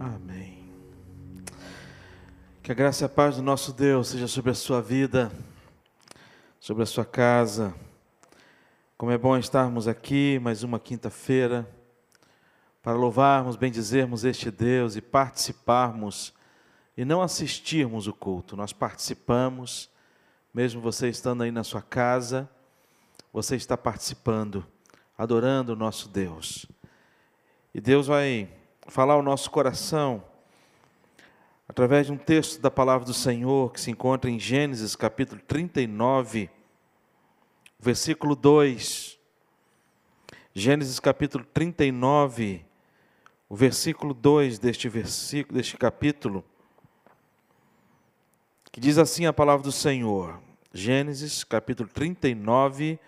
Amém. Que a graça e a paz do nosso Deus seja sobre a sua vida, sobre a sua casa. Como é bom estarmos aqui mais uma quinta-feira para louvarmos, bendizermos este Deus e participarmos e não assistirmos o culto. Nós participamos, mesmo você estando aí na sua casa, você está participando, adorando o nosso Deus. E Deus vai falar ao nosso coração através de um texto da palavra do Senhor que se encontra em Gênesis capítulo 39, versículo 2. Gênesis capítulo 39, o versículo 2 deste versículo, deste capítulo, que diz assim a palavra do Senhor. Gênesis capítulo 39,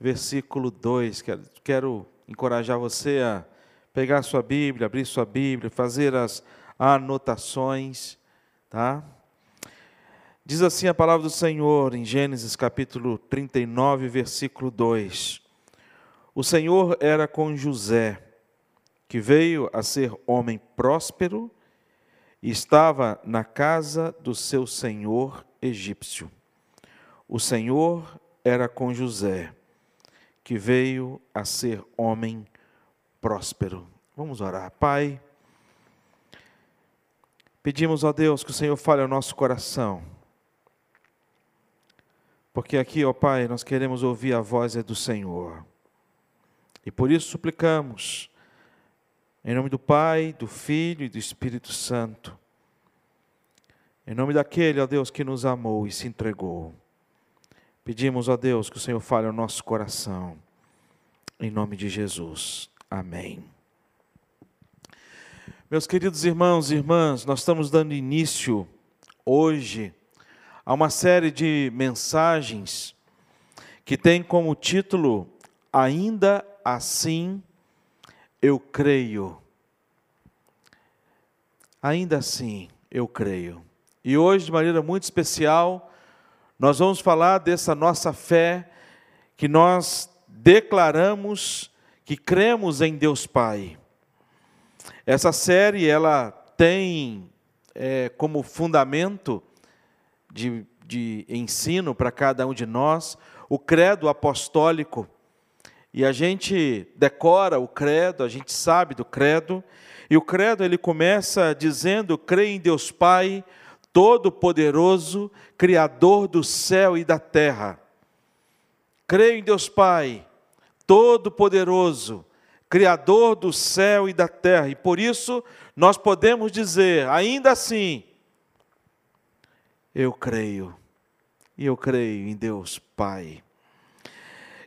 versículo 2. Quero, quero encorajar você a pegar sua Bíblia, abrir sua Bíblia, fazer as anotações, tá? Diz assim a palavra do Senhor em Gênesis capítulo 39, versículo 2. O Senhor era com José, que veio a ser homem próspero e estava na casa do seu senhor egípcio. O Senhor era com José, que veio a ser homem próspero próspero. Vamos orar. Pai, pedimos a Deus que o Senhor fale ao nosso coração. Porque aqui, ó Pai, nós queremos ouvir a voz do Senhor. E por isso suplicamos, em nome do Pai, do Filho e do Espírito Santo, em nome daquele, ó Deus, que nos amou e se entregou. Pedimos, ó Deus, que o Senhor fale ao nosso coração, em nome de Jesus. Amém. Meus queridos irmãos e irmãs, nós estamos dando início hoje a uma série de mensagens que tem como título Ainda assim eu creio. Ainda assim eu creio. E hoje, de maneira muito especial, nós vamos falar dessa nossa fé que nós declaramos que cremos em Deus Pai. Essa série ela tem é, como fundamento de, de ensino para cada um de nós o credo apostólico. E a gente decora o credo, a gente sabe do credo, e o credo ele começa dizendo: creio em Deus Pai, Todo-Poderoso, Criador do céu e da terra. Creio em Deus Pai, Todo-Poderoso, Criador do céu e da terra. E por isso nós podemos dizer, ainda assim, eu creio, e eu creio em Deus Pai.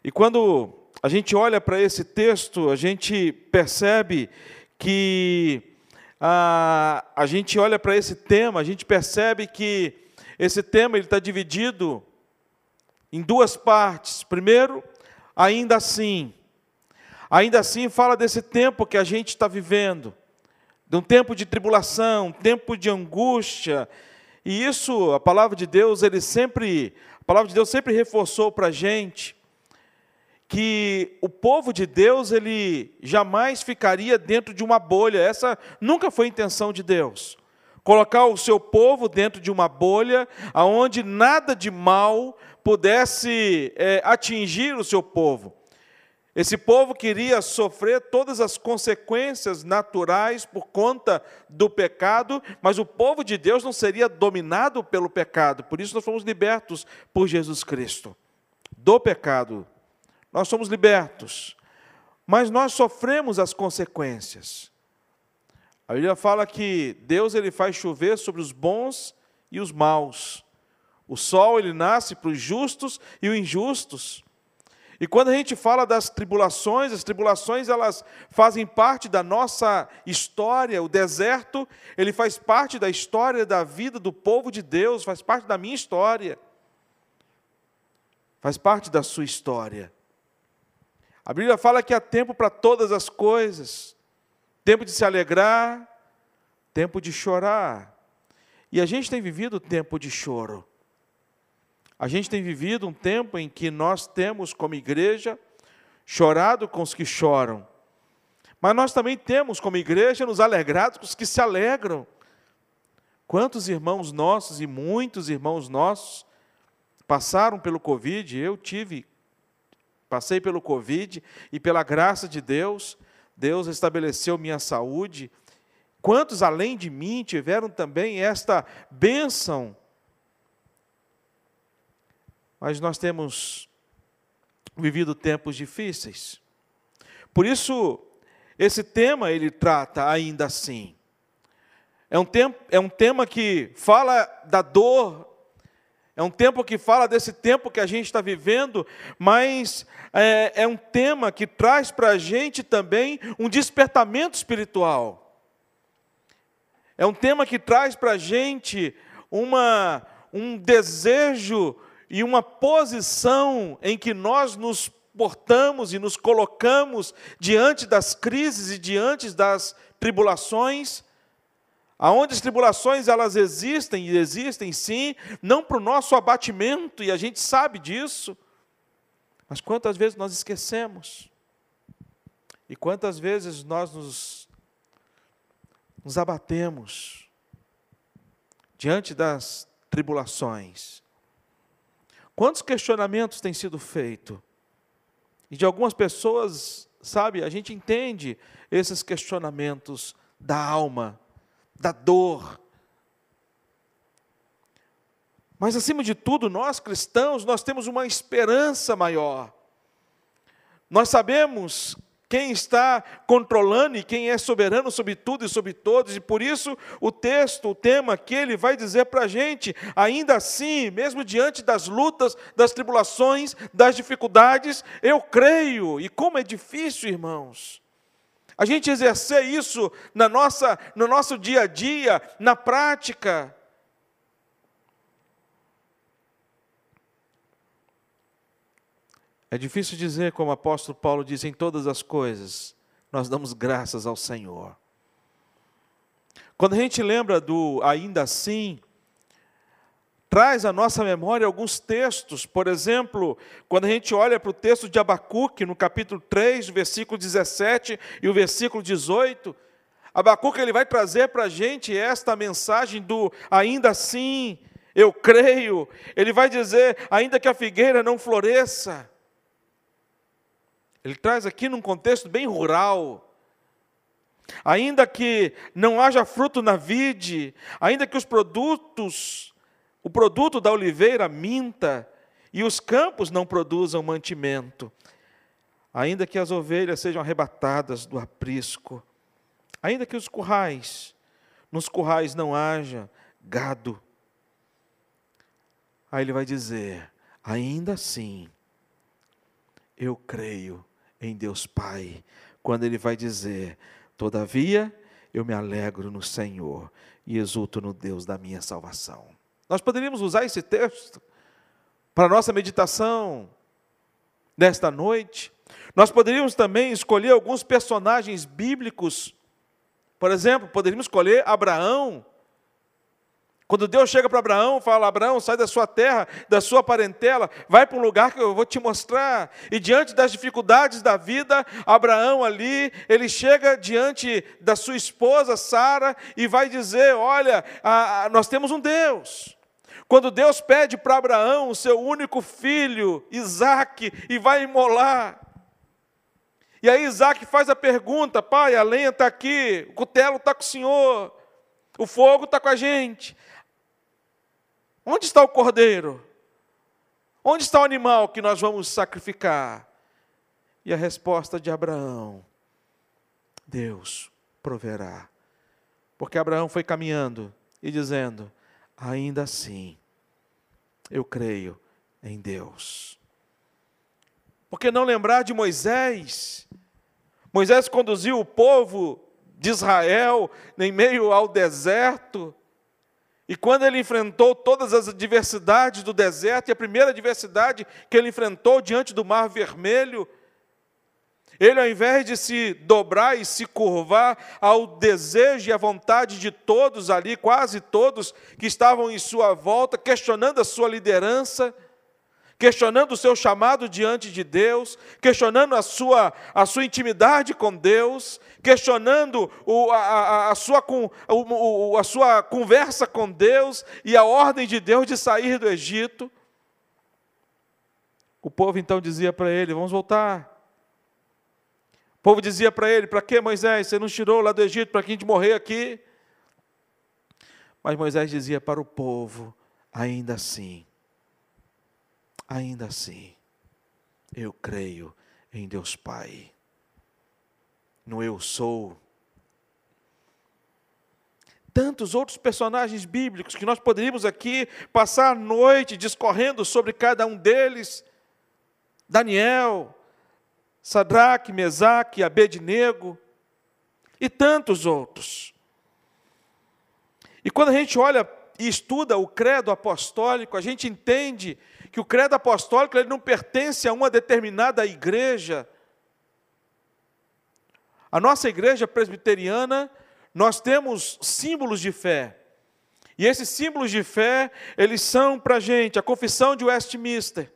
E quando a gente olha para esse texto, a gente percebe que a, a gente olha para esse tema, a gente percebe que esse tema ele está dividido em duas partes. Primeiro, ainda assim. Ainda assim, fala desse tempo que a gente está vivendo, de um tempo de tribulação, um tempo de angústia. E isso, a palavra de Deus, ele sempre, a palavra de Deus sempre reforçou para a gente que o povo de Deus ele jamais ficaria dentro de uma bolha. Essa nunca foi a intenção de Deus. Colocar o seu povo dentro de uma bolha, aonde nada de mal pudesse é, atingir o seu povo. Esse povo queria sofrer todas as consequências naturais por conta do pecado, mas o povo de Deus não seria dominado pelo pecado, por isso nós fomos libertos por Jesus Cristo. Do pecado, nós somos libertos, mas nós sofremos as consequências. A Bíblia fala que Deus ele faz chover sobre os bons e os maus. O sol ele nasce para os justos e os injustos. E quando a gente fala das tribulações, as tribulações elas fazem parte da nossa história. O deserto, ele faz parte da história da vida do povo de Deus, faz parte da minha história. Faz parte da sua história. A Bíblia fala que há tempo para todas as coisas. Tempo de se alegrar, tempo de chorar. E a gente tem vivido tempo de choro. A gente tem vivido um tempo em que nós temos, como igreja, chorado com os que choram, Mas nós também temos, como igreja, nos alegrados com os que se alegram. Quantos irmãos nossos e muitos irmãos nossos passaram pelo Covid? Eu tive, passei pelo Covid e pela graça de Deus, Deus estabeleceu minha saúde. Quantos além de mim tiveram também esta bênção? Mas nós temos vivido tempos difíceis. Por isso, esse tema ele trata ainda assim é um, tempo, é um tema que fala da dor, é um tempo que fala desse tempo que a gente está vivendo, mas é, é um tema que traz para a gente também um despertamento espiritual. É um tema que traz para a gente uma, um desejo e uma posição em que nós nos portamos e nos colocamos diante das crises e diante das tribulações Aonde as tribulações elas existem e existem sim, não para o nosso abatimento e a gente sabe disso. Mas quantas vezes nós esquecemos? E quantas vezes nós nos, nos abatemos diante das tribulações? Quantos questionamentos têm sido feitos? E de algumas pessoas, sabe, a gente entende esses questionamentos da alma da dor. Mas acima de tudo, nós cristãos, nós temos uma esperança maior. Nós sabemos quem está controlando e quem é soberano sobre tudo e sobre todos, e por isso o texto, o tema que ele vai dizer para a gente, ainda assim, mesmo diante das lutas, das tribulações, das dificuldades, eu creio, e como é difícil, irmãos, a gente exercer isso na nossa, no nosso dia a dia, na prática. É difícil dizer, como o apóstolo Paulo diz, em todas as coisas, nós damos graças ao Senhor. Quando a gente lembra do ainda assim, traz à nossa memória alguns textos, por exemplo, quando a gente olha para o texto de Abacuque, no capítulo 3, versículo 17 e o versículo 18, Abacuque ele vai trazer para a gente esta mensagem do ainda assim, eu creio, ele vai dizer, ainda que a figueira não floresça, ele traz aqui num contexto bem rural, ainda que não haja fruto na vide, ainda que os produtos o produto da oliveira minta e os campos não produzam mantimento, ainda que as ovelhas sejam arrebatadas do aprisco, ainda que os currais, nos currais não haja gado. Aí ele vai dizer: ainda assim, eu creio em Deus Pai, quando ele vai dizer: todavia eu me alegro no Senhor e exulto no Deus da minha salvação. Nós poderíamos usar esse texto para nossa meditação nesta noite. Nós poderíamos também escolher alguns personagens bíblicos. Por exemplo, poderíamos escolher Abraão. Quando Deus chega para Abraão, fala: Abraão, sai da sua terra, da sua parentela, vai para um lugar que eu vou te mostrar. E diante das dificuldades da vida, Abraão ali, ele chega diante da sua esposa Sara e vai dizer: Olha, a, a, nós temos um Deus. Quando Deus pede para Abraão o seu único filho, Isaac, e vai imolar. E aí Isaac faz a pergunta: pai, a lenha está aqui, o cutelo está com o senhor, o fogo está com a gente. Onde está o cordeiro? Onde está o animal que nós vamos sacrificar? E a resposta de Abraão: Deus proverá. Porque Abraão foi caminhando e dizendo: ainda assim, eu creio em Deus. Por que não lembrar de Moisés? Moisés conduziu o povo de Israel em meio ao deserto. E quando ele enfrentou todas as adversidades do deserto, e a primeira adversidade que ele enfrentou diante do Mar Vermelho, ele, ao invés de se dobrar e se curvar ao desejo e à vontade de todos ali, quase todos que estavam em sua volta, questionando a sua liderança, questionando o seu chamado diante de Deus, questionando a sua, a sua intimidade com Deus, questionando o, a, a, sua, o, a sua conversa com Deus e a ordem de Deus de sair do Egito. O povo então dizia para ele: Vamos voltar. O povo dizia para ele: Para que Moisés? Você nos tirou lá do Egito para que a gente morrer aqui? Mas Moisés dizia para o povo: Ainda assim, ainda assim, eu creio em Deus Pai. No eu sou. Tantos outros personagens bíblicos que nós poderíamos aqui passar a noite discorrendo sobre cada um deles. Daniel, Sadraque, Mesaque, Abednego e tantos outros. E quando a gente olha e estuda o credo apostólico, a gente entende que o credo apostólico ele não pertence a uma determinada igreja. A nossa igreja presbiteriana, nós temos símbolos de fé. E esses símbolos de fé, eles são para a gente a confissão de Westminster,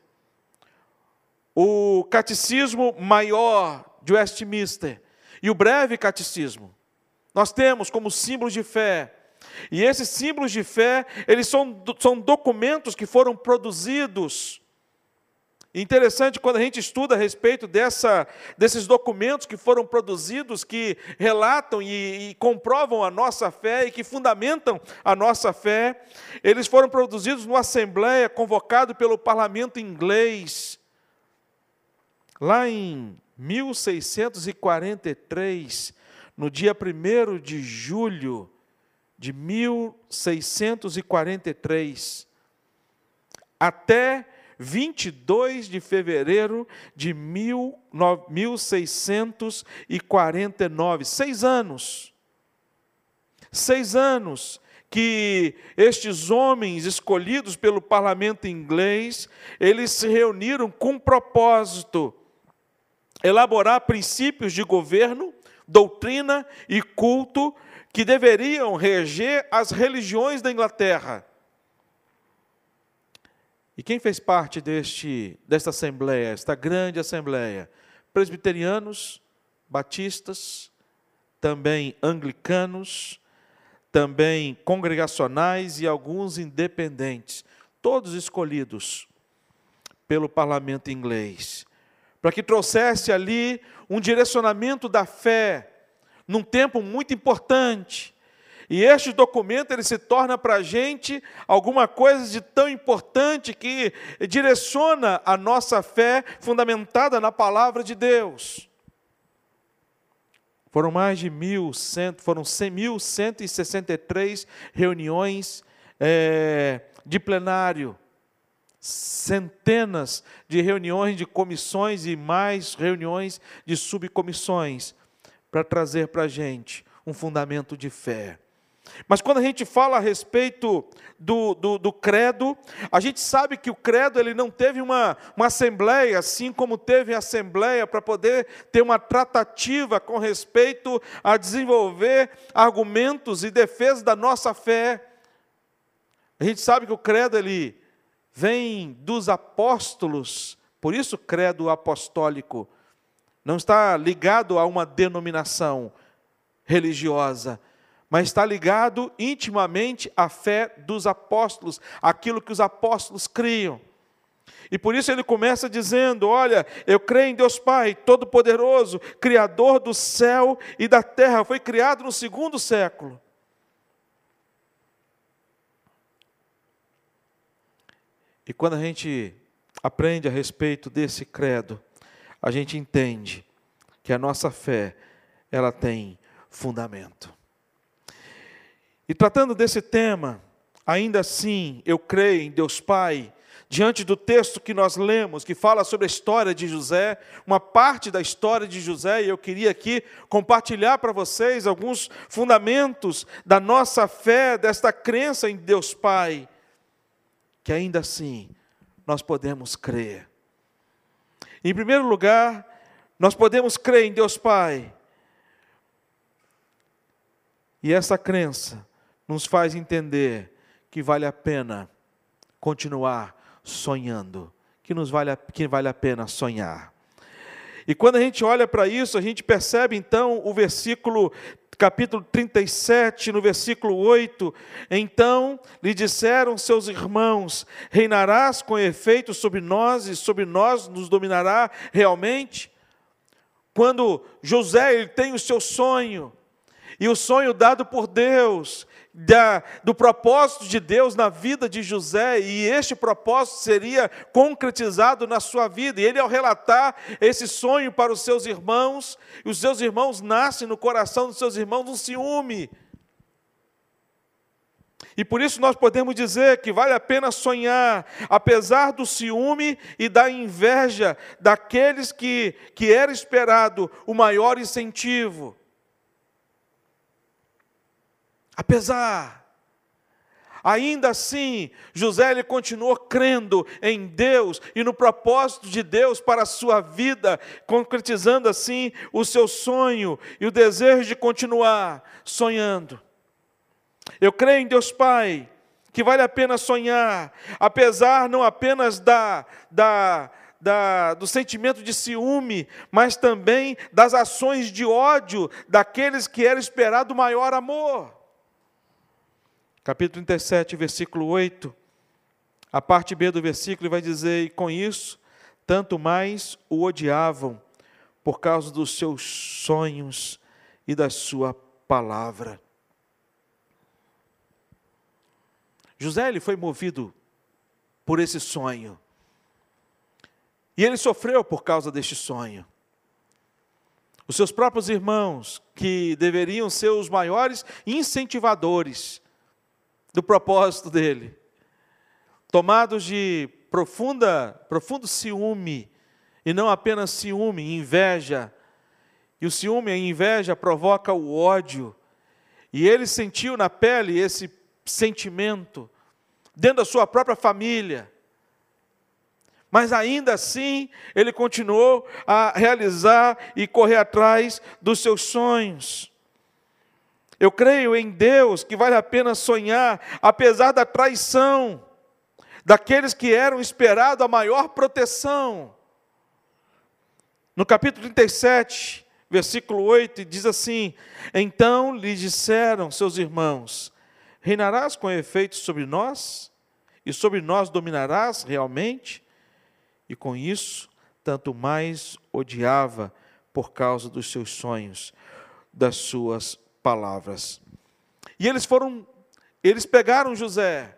o catecismo maior de Westminster e o breve catecismo. Nós temos como símbolos de fé e esses símbolos de fé, eles são, são documentos que foram produzidos. Interessante quando a gente estuda a respeito dessa, desses documentos que foram produzidos, que relatam e, e, comprovam a nossa fé e que fundamentam a nossa fé, eles foram produzidos numa assembleia convocada pelo parlamento inglês, lá em 1643, no dia 1 de julho de 1643 até 22 de fevereiro de 1649. Seis anos. Seis anos que estes homens escolhidos pelo parlamento inglês, eles se reuniram com propósito elaborar princípios de governo, doutrina e culto que deveriam reger as religiões da Inglaterra. E quem fez parte deste, desta assembleia, esta grande assembleia? Presbiterianos, batistas, também anglicanos, também congregacionais e alguns independentes, todos escolhidos pelo parlamento inglês, para que trouxesse ali um direcionamento da fé num tempo muito importante. E este documento ele se torna para a gente alguma coisa de tão importante que direciona a nossa fé fundamentada na palavra de Deus. Foram mais de mil, cento, foram 1.163 reuniões é, de plenário, centenas de reuniões de comissões e mais reuniões de subcomissões para trazer para a gente um fundamento de fé. Mas quando a gente fala a respeito do, do, do, credo, a gente sabe que o credo ele não teve uma, uma assembleia, assim como teve a assembleia para poder ter uma tratativa com respeito a desenvolver argumentos e defesa da nossa fé. A gente sabe que o credo ele vem dos apóstolos, por isso credo apostólico não está ligado a uma denominação religiosa, mas está ligado intimamente à fé dos apóstolos, aquilo que os apóstolos criam. E por isso ele começa dizendo: Olha, eu creio em Deus Pai, Todo-Poderoso, Criador do céu e da terra, foi criado no segundo século. E quando a gente aprende a respeito desse credo, a gente entende que a nossa fé, ela tem fundamento. E tratando desse tema, ainda assim, eu creio em Deus Pai, diante do texto que nós lemos, que fala sobre a história de José, uma parte da história de José, e eu queria aqui compartilhar para vocês alguns fundamentos da nossa fé, desta crença em Deus Pai, que ainda assim nós podemos crer. Em primeiro lugar, nós podemos crer em Deus Pai. E essa crença nos faz entender que vale a pena continuar sonhando que nos vale a, que vale a pena sonhar. E quando a gente olha para isso, a gente percebe então o versículo capítulo 37, no versículo 8: Então lhe disseram seus irmãos: Reinarás com efeito sobre nós e sobre nós nos dominará realmente? Quando José ele tem o seu sonho, e o sonho dado por Deus, da, do propósito de Deus na vida de José, e este propósito seria concretizado na sua vida. E ele, ao relatar esse sonho para os seus irmãos, e os seus irmãos nascem no coração dos seus irmãos um ciúme. E por isso nós podemos dizer que vale a pena sonhar, apesar do ciúme e da inveja daqueles que, que era esperado o maior incentivo. Apesar, ainda assim, José ele continuou crendo em Deus e no propósito de Deus para a sua vida, concretizando assim o seu sonho e o desejo de continuar sonhando. Eu creio em Deus Pai, que vale a pena sonhar, apesar não apenas da, da, da, do sentimento de ciúme, mas também das ações de ódio daqueles que era esperado maior amor capítulo 37, versículo 8, a parte B do versículo vai dizer: E com isso, tanto mais o odiavam, por causa dos seus sonhos e da sua palavra. José ele foi movido por esse sonho. E ele sofreu por causa deste sonho. Os seus próprios irmãos, que deveriam ser os maiores incentivadores, do propósito dele. Tomados de profunda, profundo ciúme, e não apenas ciúme, inveja. E o ciúme, a inveja provoca o ódio. E ele sentiu na pele esse sentimento, dentro da sua própria família. Mas ainda assim, ele continuou a realizar e correr atrás dos seus sonhos. Eu creio em Deus que vale a pena sonhar, apesar da traição, daqueles que eram esperados a maior proteção. No capítulo 37, versículo 8, diz assim: Então lhe disseram seus irmãos: Reinarás com efeito sobre nós? E sobre nós dominarás realmente? E com isso, tanto mais odiava por causa dos seus sonhos, das suas palavras. E eles foram, eles pegaram José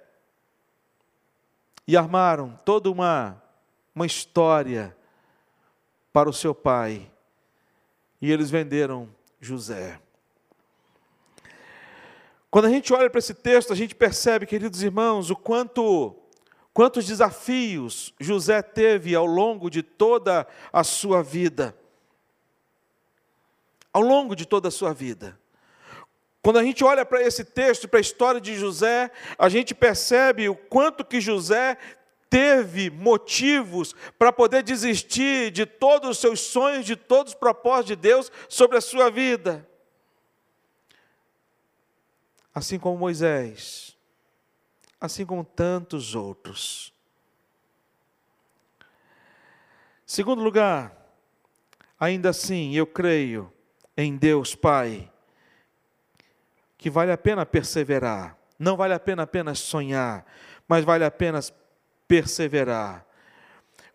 e armaram toda uma, uma história para o seu pai. E eles venderam José. Quando a gente olha para esse texto, a gente percebe, queridos irmãos, o quanto quantos desafios José teve ao longo de toda a sua vida. Ao longo de toda a sua vida. Quando a gente olha para esse texto, para a história de José, a gente percebe o quanto que José teve motivos para poder desistir de todos os seus sonhos, de todos os propósitos de Deus sobre a sua vida. Assim como Moisés, assim como tantos outros. Segundo lugar, ainda assim, eu creio em Deus Pai que vale a pena perseverar. Não vale a pena apenas sonhar, mas vale a pena perseverar.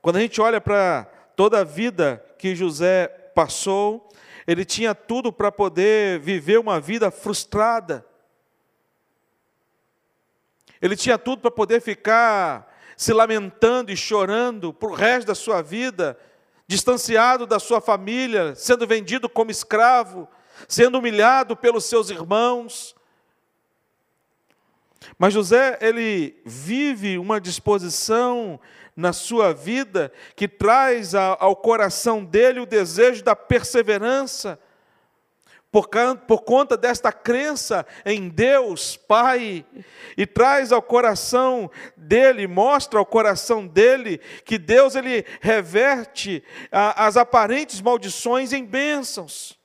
Quando a gente olha para toda a vida que José passou, ele tinha tudo para poder viver uma vida frustrada. Ele tinha tudo para poder ficar se lamentando e chorando para o resto da sua vida, distanciado da sua família, sendo vendido como escravo, sendo humilhado pelos seus irmãos. Mas José, ele vive uma disposição na sua vida que traz ao coração dele o desejo da perseverança, por, conta desta crença em Deus Pai, e traz ao coração dele, mostra ao coração dele que Deus ele reverte as aparentes maldições em bênçãos.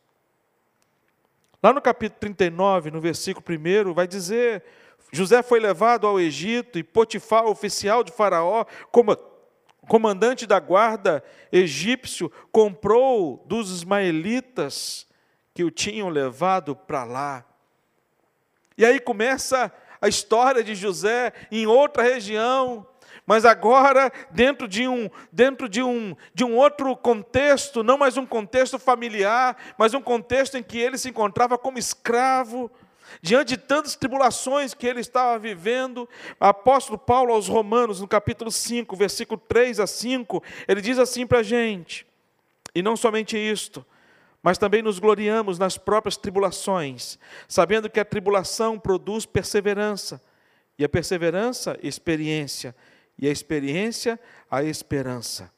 Lá no capítulo 39, no versículo 1, vai dizer: José foi levado ao Egito e Potifar, oficial de Faraó, comandante da guarda egípcio, comprou dos ismaelitas que o tinham levado para lá. E aí começa a história de José em outra região, mas agora dentro de um dentro de um de um outro contexto, não mais um contexto familiar, mas um contexto em que ele se encontrava como escravo. Diante de tantas tribulações que ele estava vivendo, apóstolo Paulo aos Romanos, no capítulo 5, versículo 3 a 5, ele diz assim para a gente, e não somente isto, mas também nos gloriamos nas próprias tribulações, sabendo que a tribulação produz perseverança, e a perseverança, experiência, e a experiência, a esperança.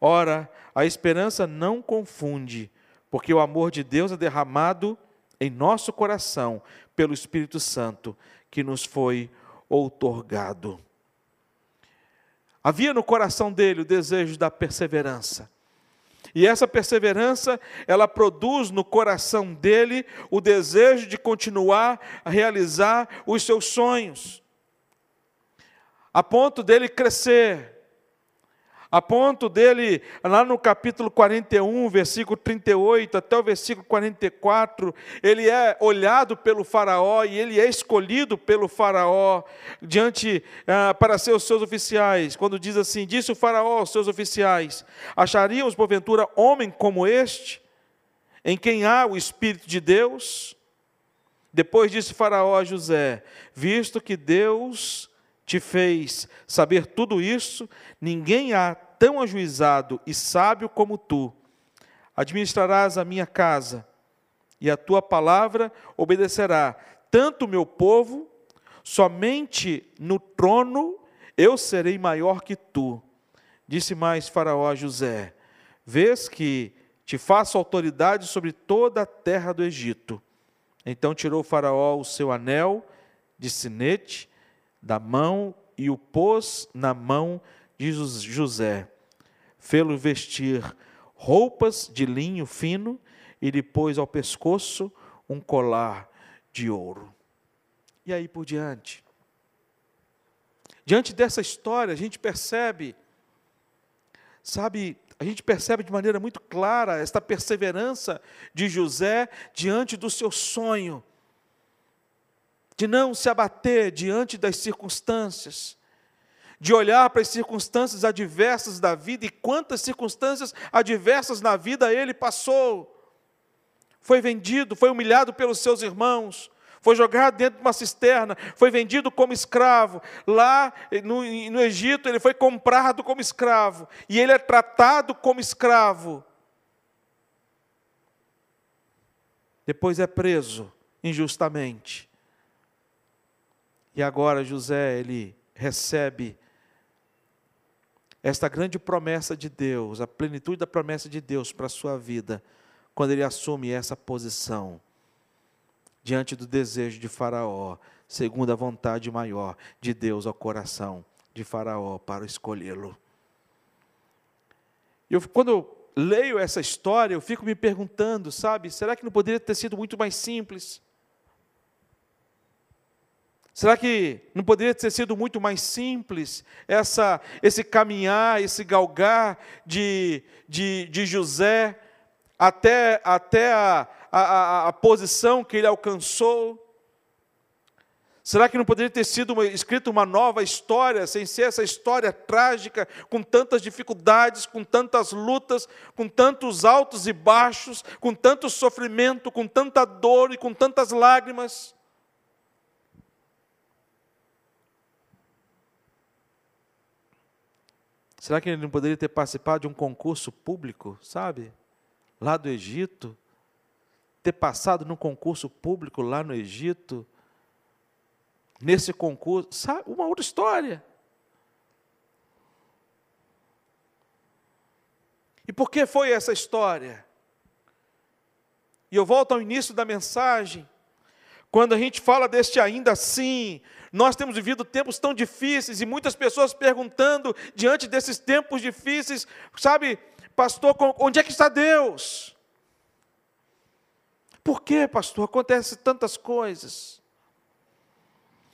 Ora, a esperança não confunde, porque o amor de Deus é derramado em nosso coração pelo Espírito Santo que nos foi outorgado. Havia no coração dele o desejo da perseverança. E essa perseverança, ela produz no coração dele o desejo de continuar a realizar os seus sonhos, a ponto dele crescer, a ponto dele, lá no capítulo 41, versículo 38 até o versículo 44, ele é olhado pelo Faraó e ele é escolhido pelo Faraó diante ah, para ser os seus oficiais. Quando diz assim: Disse o Faraó aos seus oficiais: Acharíamos porventura homem como este, em quem há o Espírito de Deus? Depois disse Faraó a José: Visto que Deus te fez saber tudo isso, ninguém há tão ajuizado e sábio como tu. Administrarás a minha casa, e a tua palavra obedecerá tanto o meu povo, somente no trono eu serei maior que tu. Disse mais Faraó a José: Vês que te faço autoridade sobre toda a terra do Egito. Então tirou Faraó o seu anel de sinete da mão e o pôs na mão de José. Fê-lo vestir roupas de linho fino e lhe pôs ao pescoço um colar de ouro. E aí por diante. Diante dessa história, a gente percebe, sabe, a gente percebe de maneira muito clara esta perseverança de José diante do seu sonho de não se abater diante das circunstâncias, de olhar para as circunstâncias adversas da vida e quantas circunstâncias adversas na vida ele passou. Foi vendido, foi humilhado pelos seus irmãos, foi jogado dentro de uma cisterna, foi vendido como escravo. Lá no, no Egito, ele foi comprado como escravo e ele é tratado como escravo. Depois é preso injustamente. E agora José, ele recebe esta grande promessa de Deus, a plenitude da promessa de Deus para a sua vida, quando ele assume essa posição diante do desejo de Faraó, segundo a vontade maior de Deus ao coração de Faraó para escolhê-lo. Eu, quando eu leio essa história, eu fico me perguntando, sabe, será que não poderia ter sido muito mais simples? Será que não poderia ter sido muito mais simples essa, esse caminhar, esse galgar de, de, de José até, até a, a, a posição que ele alcançou? Será que não poderia ter sido uma, escrito uma nova história, sem ser essa história trágica, com tantas dificuldades, com tantas lutas, com tantos altos e baixos, com tanto sofrimento, com tanta dor e com tantas lágrimas? Será que ele não poderia ter participado de um concurso público, sabe? Lá do Egito? Ter passado num concurso público lá no Egito? Nesse concurso, sabe? Uma outra história. E por que foi essa história? E eu volto ao início da mensagem. Quando a gente fala deste ainda assim, nós temos vivido tempos tão difíceis e muitas pessoas perguntando diante desses tempos difíceis, sabe, pastor, onde é que está Deus? Por que, pastor, acontece tantas coisas?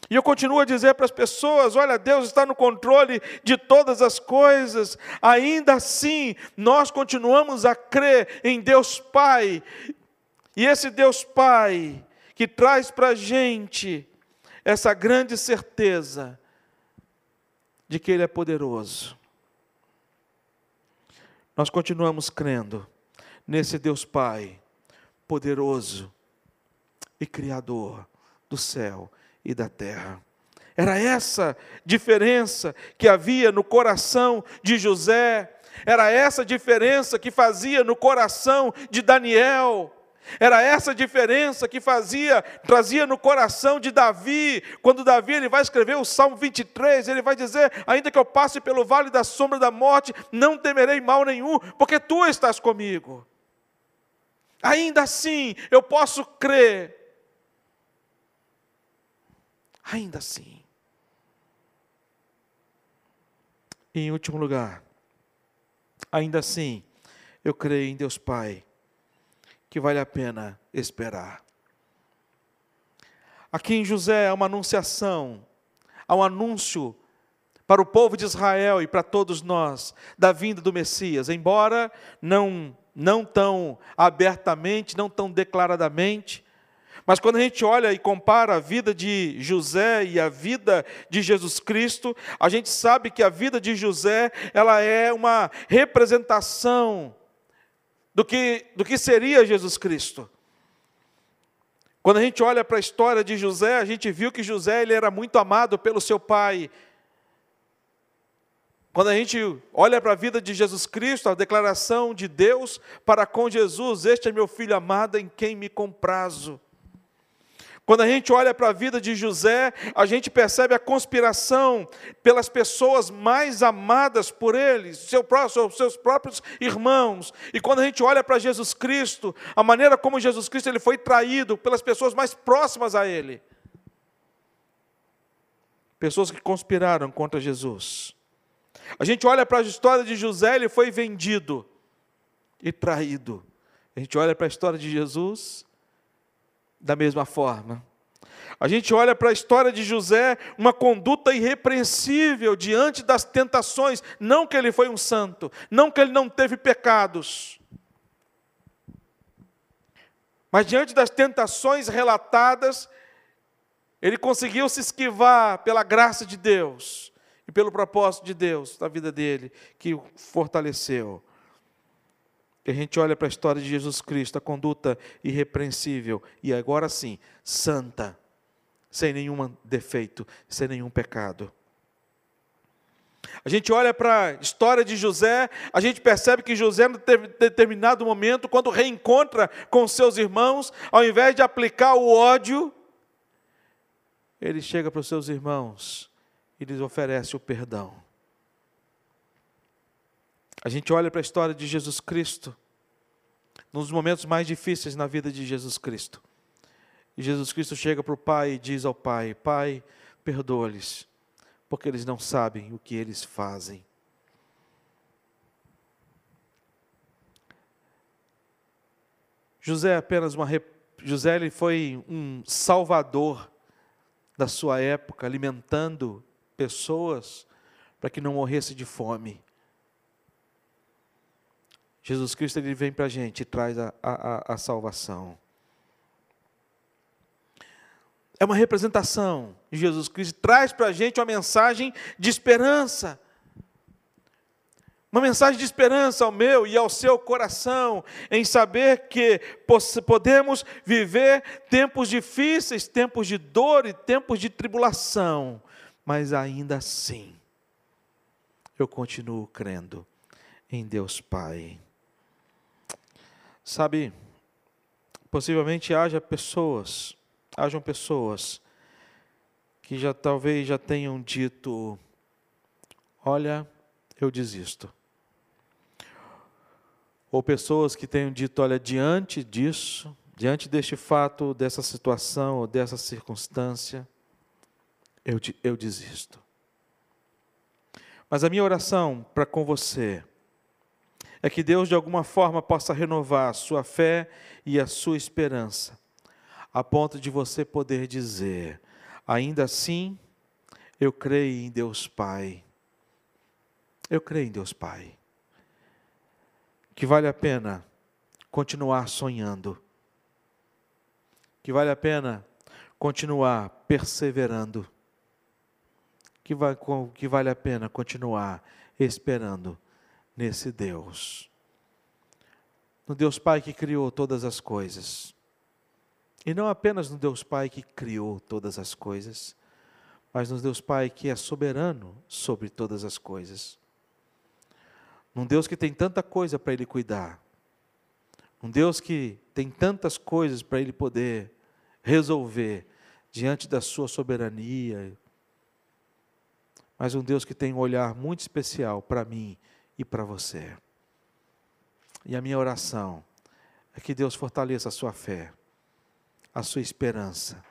E eu continuo a dizer para as pessoas: olha, Deus está no controle de todas as coisas. Ainda assim, nós continuamos a crer em Deus Pai. E esse Deus Pai que traz para a gente essa grande certeza de que Ele é poderoso. Nós continuamos crendo nesse Deus Pai, poderoso e Criador do céu e da terra. Era essa diferença que havia no coração de José, era essa diferença que fazia no coração de Daniel. Era essa diferença que fazia, trazia no coração de Davi, quando Davi ele vai escrever o Salmo 23, ele vai dizer: Ainda que eu passe pelo vale da sombra da morte, não temerei mal nenhum, porque tu estás comigo. Ainda assim, eu posso crer. Ainda assim. E em último lugar, ainda assim, eu creio em Deus Pai que vale a pena esperar. Aqui em José há uma anunciação, há um anúncio para o povo de Israel e para todos nós da vinda do Messias, embora não não tão abertamente, não tão declaradamente, mas quando a gente olha e compara a vida de José e a vida de Jesus Cristo, a gente sabe que a vida de José, ela é uma representação do que, do que seria Jesus Cristo. Quando a gente olha para a história de José, a gente viu que José ele era muito amado pelo seu pai. Quando a gente olha para a vida de Jesus Cristo, a declaração de Deus para com Jesus: Este é meu filho amado em quem me comprazo. Quando a gente olha para a vida de José, a gente percebe a conspiração pelas pessoas mais amadas por ele, seu seus próprios irmãos. E quando a gente olha para Jesus Cristo, a maneira como Jesus Cristo ele foi traído pelas pessoas mais próximas a ele. Pessoas que conspiraram contra Jesus. A gente olha para a história de José, ele foi vendido e traído. A gente olha para a história de Jesus, da mesma forma. A gente olha para a história de José, uma conduta irrepreensível diante das tentações, não que ele foi um santo, não que ele não teve pecados, mas diante das tentações relatadas, ele conseguiu se esquivar pela graça de Deus e pelo propósito de Deus na vida dele, que o fortaleceu. Que a gente olha para a história de Jesus Cristo, a conduta irrepreensível e agora sim, santa, sem nenhum defeito, sem nenhum pecado. A gente olha para a história de José, a gente percebe que José, em determinado momento, quando reencontra com seus irmãos, ao invés de aplicar o ódio, ele chega para os seus irmãos e lhes oferece o perdão. A gente olha para a história de Jesus Cristo, nos momentos mais difíceis na vida de Jesus Cristo. E Jesus Cristo chega para o Pai e diz ao Pai: Pai, perdoa-lhes, porque eles não sabem o que eles fazem. José é apenas uma José ele foi um salvador da sua época, alimentando pessoas para que não morresse de fome. Jesus Cristo ele vem para a gente e traz a, a, a salvação. É uma representação de Jesus Cristo, traz para a gente uma mensagem de esperança. Uma mensagem de esperança ao meu e ao seu coração, em saber que podemos viver tempos difíceis, tempos de dor e tempos de tribulação, mas ainda assim, eu continuo crendo em Deus Pai. Sabe, possivelmente haja pessoas, hajam pessoas que já talvez já tenham dito: Olha, eu desisto. Ou pessoas que tenham dito: Olha, diante disso, diante deste fato, dessa situação ou dessa circunstância, eu, eu desisto. Mas a minha oração para com você é que Deus de alguma forma possa renovar a sua fé e a sua esperança, a ponto de você poder dizer: Ainda assim, eu creio em Deus Pai. Eu creio em Deus Pai. Que vale a pena continuar sonhando. Que vale a pena continuar perseverando. Que, vai, que vale a pena continuar esperando nesse Deus. No Deus Pai que criou todas as coisas. E não apenas no Deus Pai que criou todas as coisas, mas no Deus Pai que é soberano sobre todas as coisas. Num Deus que tem tanta coisa para Ele cuidar. Um Deus que tem tantas coisas para Ele poder resolver diante da Sua soberania. Mas um Deus que tem um olhar muito especial para mim e para você. E a minha oração é que Deus fortaleça a sua fé, a sua esperança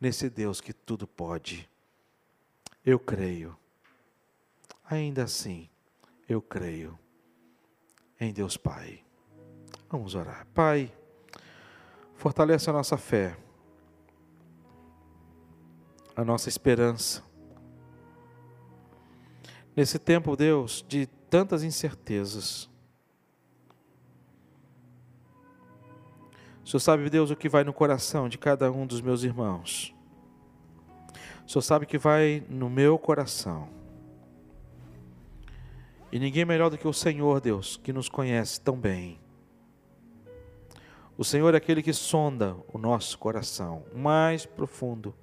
nesse Deus que tudo pode. Eu creio. Ainda assim, eu creio em Deus Pai. Vamos orar. Pai, fortalece a nossa fé, a nossa esperança. Nesse tempo, Deus, de tantas incertezas, O Senhor sabe, Deus, o que vai no coração de cada um dos meus irmãos. O Senhor sabe que vai no meu coração. E ninguém melhor do que o Senhor, Deus, que nos conhece tão bem. O Senhor é aquele que sonda o nosso coração, mais profundo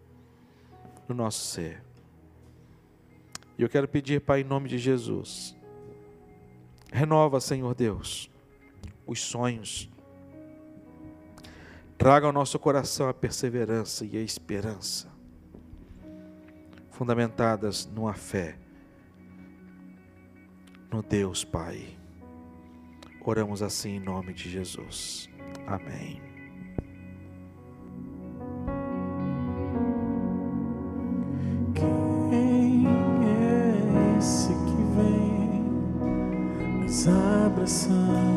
do nosso ser. E eu quero pedir, Pai, em nome de Jesus, renova, Senhor Deus, os sonhos Traga ao nosso coração a perseverança e a esperança, fundamentadas numa fé no Deus Pai. Oramos assim em nome de Jesus. Amém. Quem